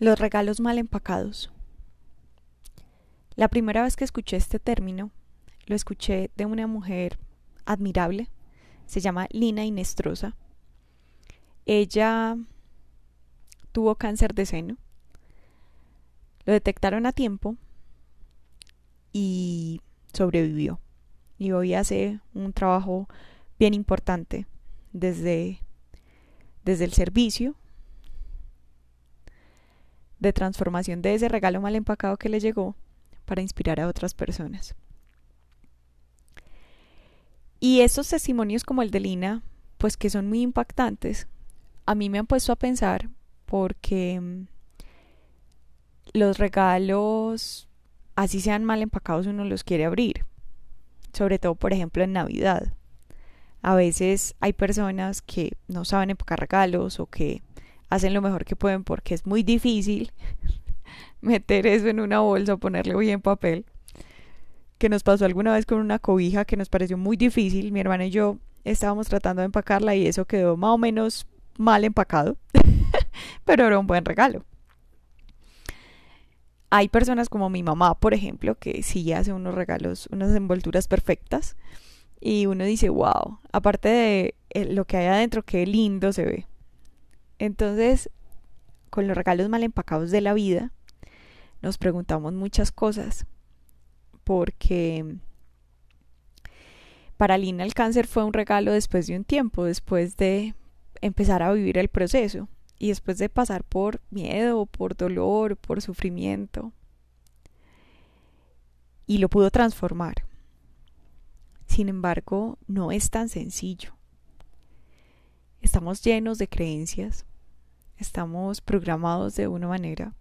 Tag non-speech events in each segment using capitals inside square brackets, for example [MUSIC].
Los regalos mal empacados. La primera vez que escuché este término, lo escuché de una mujer admirable, se llama Lina Inestrosa. Ella tuvo cáncer de seno, lo detectaron a tiempo y sobrevivió. Y hoy hace un trabajo bien importante desde, desde el servicio de transformación de ese regalo mal empacado que le llegó para inspirar a otras personas. Y estos testimonios como el de Lina, pues que son muy impactantes, a mí me han puesto a pensar porque mm, los regalos, así sean mal empacados, uno los quiere abrir. Sobre todo, por ejemplo, en Navidad. A veces hay personas que no saben empacar regalos o que hacen lo mejor que pueden porque es muy difícil [LAUGHS] meter eso en una bolsa o ponerle bien papel. Que nos pasó alguna vez con una cobija que nos pareció muy difícil. Mi hermana y yo estábamos tratando de empacarla y eso quedó más o menos mal empacado, [LAUGHS] pero era un buen regalo. Hay personas como mi mamá, por ejemplo, que sí hace unos regalos, unas envolturas perfectas y uno dice, wow, aparte de eh, lo que hay adentro, qué lindo se ve. Entonces, con los regalos mal empacados de la vida, nos preguntamos muchas cosas, porque para Lina el cáncer fue un regalo después de un tiempo, después de empezar a vivir el proceso y después de pasar por miedo, por dolor, por sufrimiento. Y lo pudo transformar. Sin embargo, no es tan sencillo. Estamos llenos de creencias, estamos programados de una manera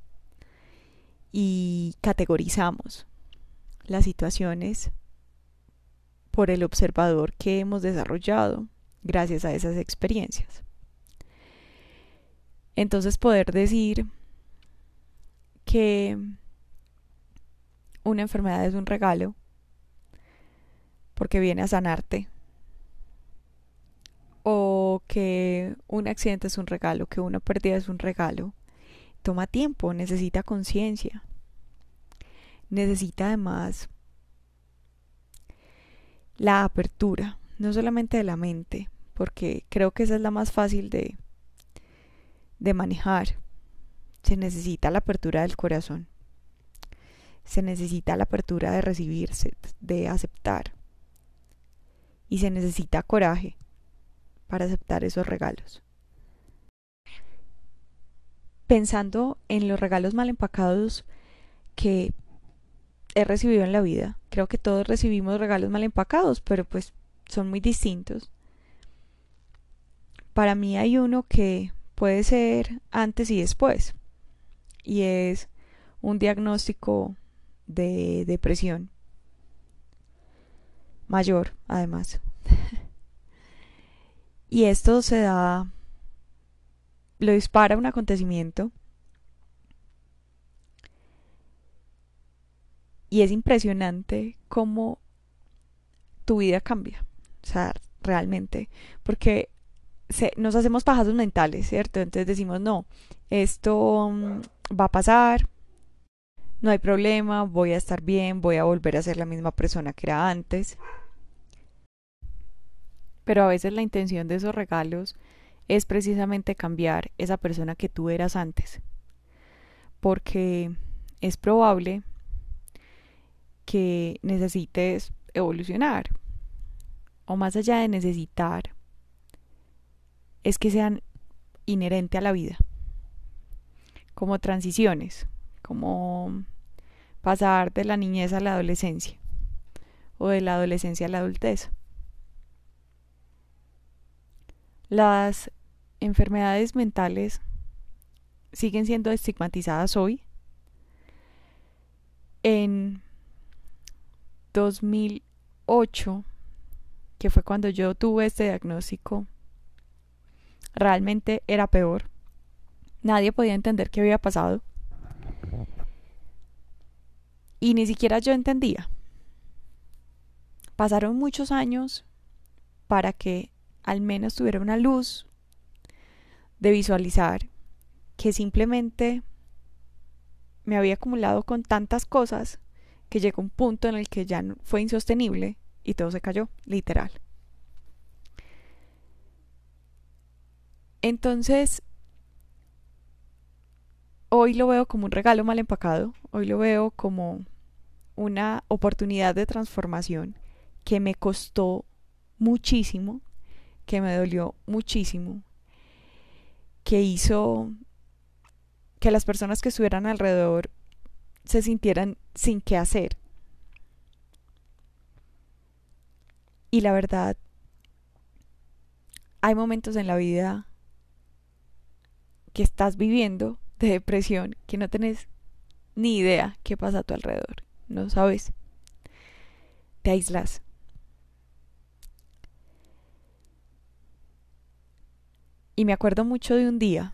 y categorizamos las situaciones por el observador que hemos desarrollado gracias a esas experiencias. Entonces poder decir que una enfermedad es un regalo porque viene a sanarte que un accidente es un regalo, que una pérdida es un regalo, toma tiempo, necesita conciencia, necesita además la apertura, no solamente de la mente, porque creo que esa es la más fácil de, de manejar. Se necesita la apertura del corazón. Se necesita la apertura de recibirse, de aceptar. Y se necesita coraje para aceptar esos regalos. Pensando en los regalos mal empacados que he recibido en la vida, creo que todos recibimos regalos mal empacados, pero pues son muy distintos. Para mí hay uno que puede ser antes y después, y es un diagnóstico de depresión mayor, además. Y esto se da, lo dispara un acontecimiento. Y es impresionante cómo tu vida cambia. O sea, realmente. Porque nos hacemos pajazos mentales, ¿cierto? Entonces decimos, no, esto mm, va a pasar, no hay problema, voy a estar bien, voy a volver a ser la misma persona que era antes. Pero a veces la intención de esos regalos es precisamente cambiar esa persona que tú eras antes. Porque es probable que necesites evolucionar. O más allá de necesitar, es que sean inherente a la vida. Como transiciones, como pasar de la niñez a la adolescencia o de la adolescencia a la adultez. Las enfermedades mentales siguen siendo estigmatizadas hoy. En 2008, que fue cuando yo tuve este diagnóstico, realmente era peor. Nadie podía entender qué había pasado. Y ni siquiera yo entendía. Pasaron muchos años para que al menos tuviera una luz de visualizar que simplemente me había acumulado con tantas cosas que llegó un punto en el que ya fue insostenible y todo se cayó, literal. Entonces, hoy lo veo como un regalo mal empacado, hoy lo veo como una oportunidad de transformación que me costó muchísimo, que me dolió muchísimo, que hizo que las personas que estuvieran alrededor se sintieran sin qué hacer. Y la verdad, hay momentos en la vida que estás viviendo de depresión que no tenés ni idea qué pasa a tu alrededor. No sabes. Te aíslas. Y me acuerdo mucho de un día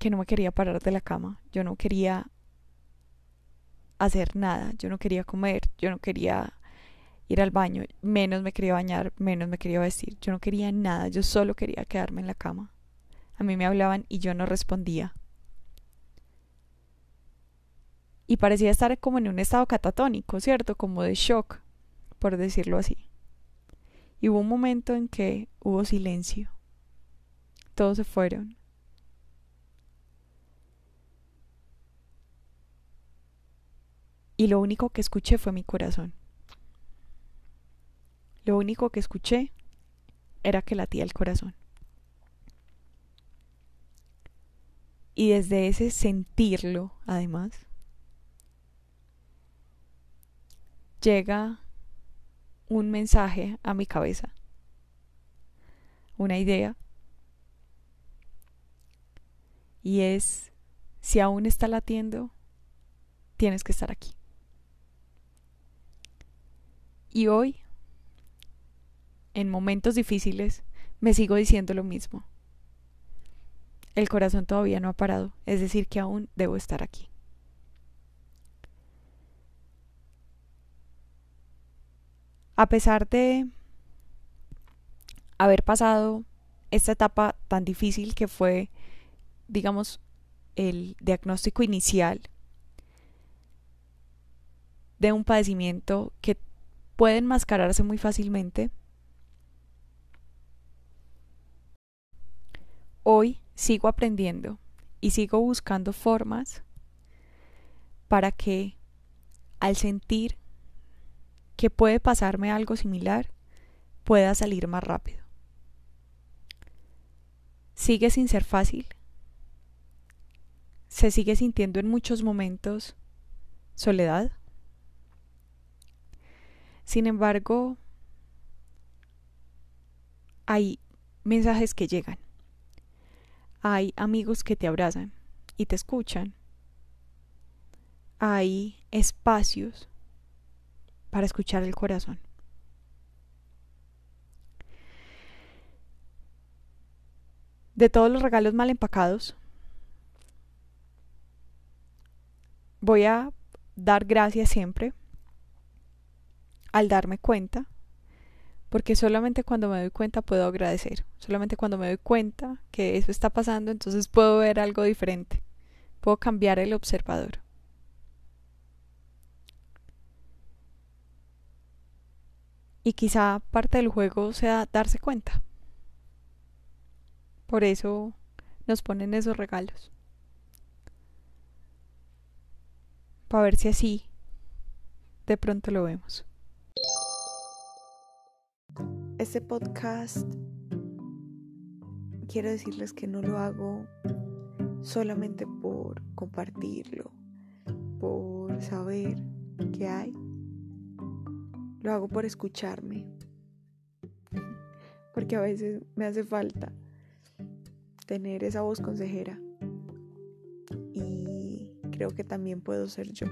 que no me quería parar de la cama. Yo no quería hacer nada. Yo no quería comer. Yo no quería ir al baño. Menos me quería bañar. Menos me quería vestir. Yo no quería nada. Yo solo quería quedarme en la cama. A mí me hablaban y yo no respondía. Y parecía estar como en un estado catatónico, ¿cierto? Como de shock, por decirlo así. Y hubo un momento en que hubo silencio. Todos se fueron. Y lo único que escuché fue mi corazón. Lo único que escuché era que latía el corazón. Y desde ese sentirlo, además, llega un mensaje a mi cabeza, una idea, y es, si aún está latiendo, tienes que estar aquí. Y hoy, en momentos difíciles, me sigo diciendo lo mismo el corazón todavía no ha parado, es decir, que aún debo estar aquí. A pesar de haber pasado esta etapa tan difícil que fue, digamos, el diagnóstico inicial de un padecimiento que puede enmascararse muy fácilmente, hoy sigo aprendiendo y sigo buscando formas para que al sentir que puede pasarme algo similar, pueda salir más rápido. Sigue sin ser fácil. Se sigue sintiendo en muchos momentos soledad. Sin embargo, hay mensajes que llegan hay amigos que te abrazan y te escuchan. Hay espacios para escuchar el corazón. De todos los regalos mal empacados, voy a dar gracias siempre al darme cuenta porque solamente cuando me doy cuenta puedo agradecer, solamente cuando me doy cuenta que eso está pasando, entonces puedo ver algo diferente, puedo cambiar el observador. Y quizá parte del juego sea darse cuenta. Por eso nos ponen esos regalos. Para ver si así de pronto lo vemos. Este podcast quiero decirles que no lo hago solamente por compartirlo, por saber qué hay. Lo hago por escucharme. Porque a veces me hace falta tener esa voz consejera. Creo que también puedo ser yo.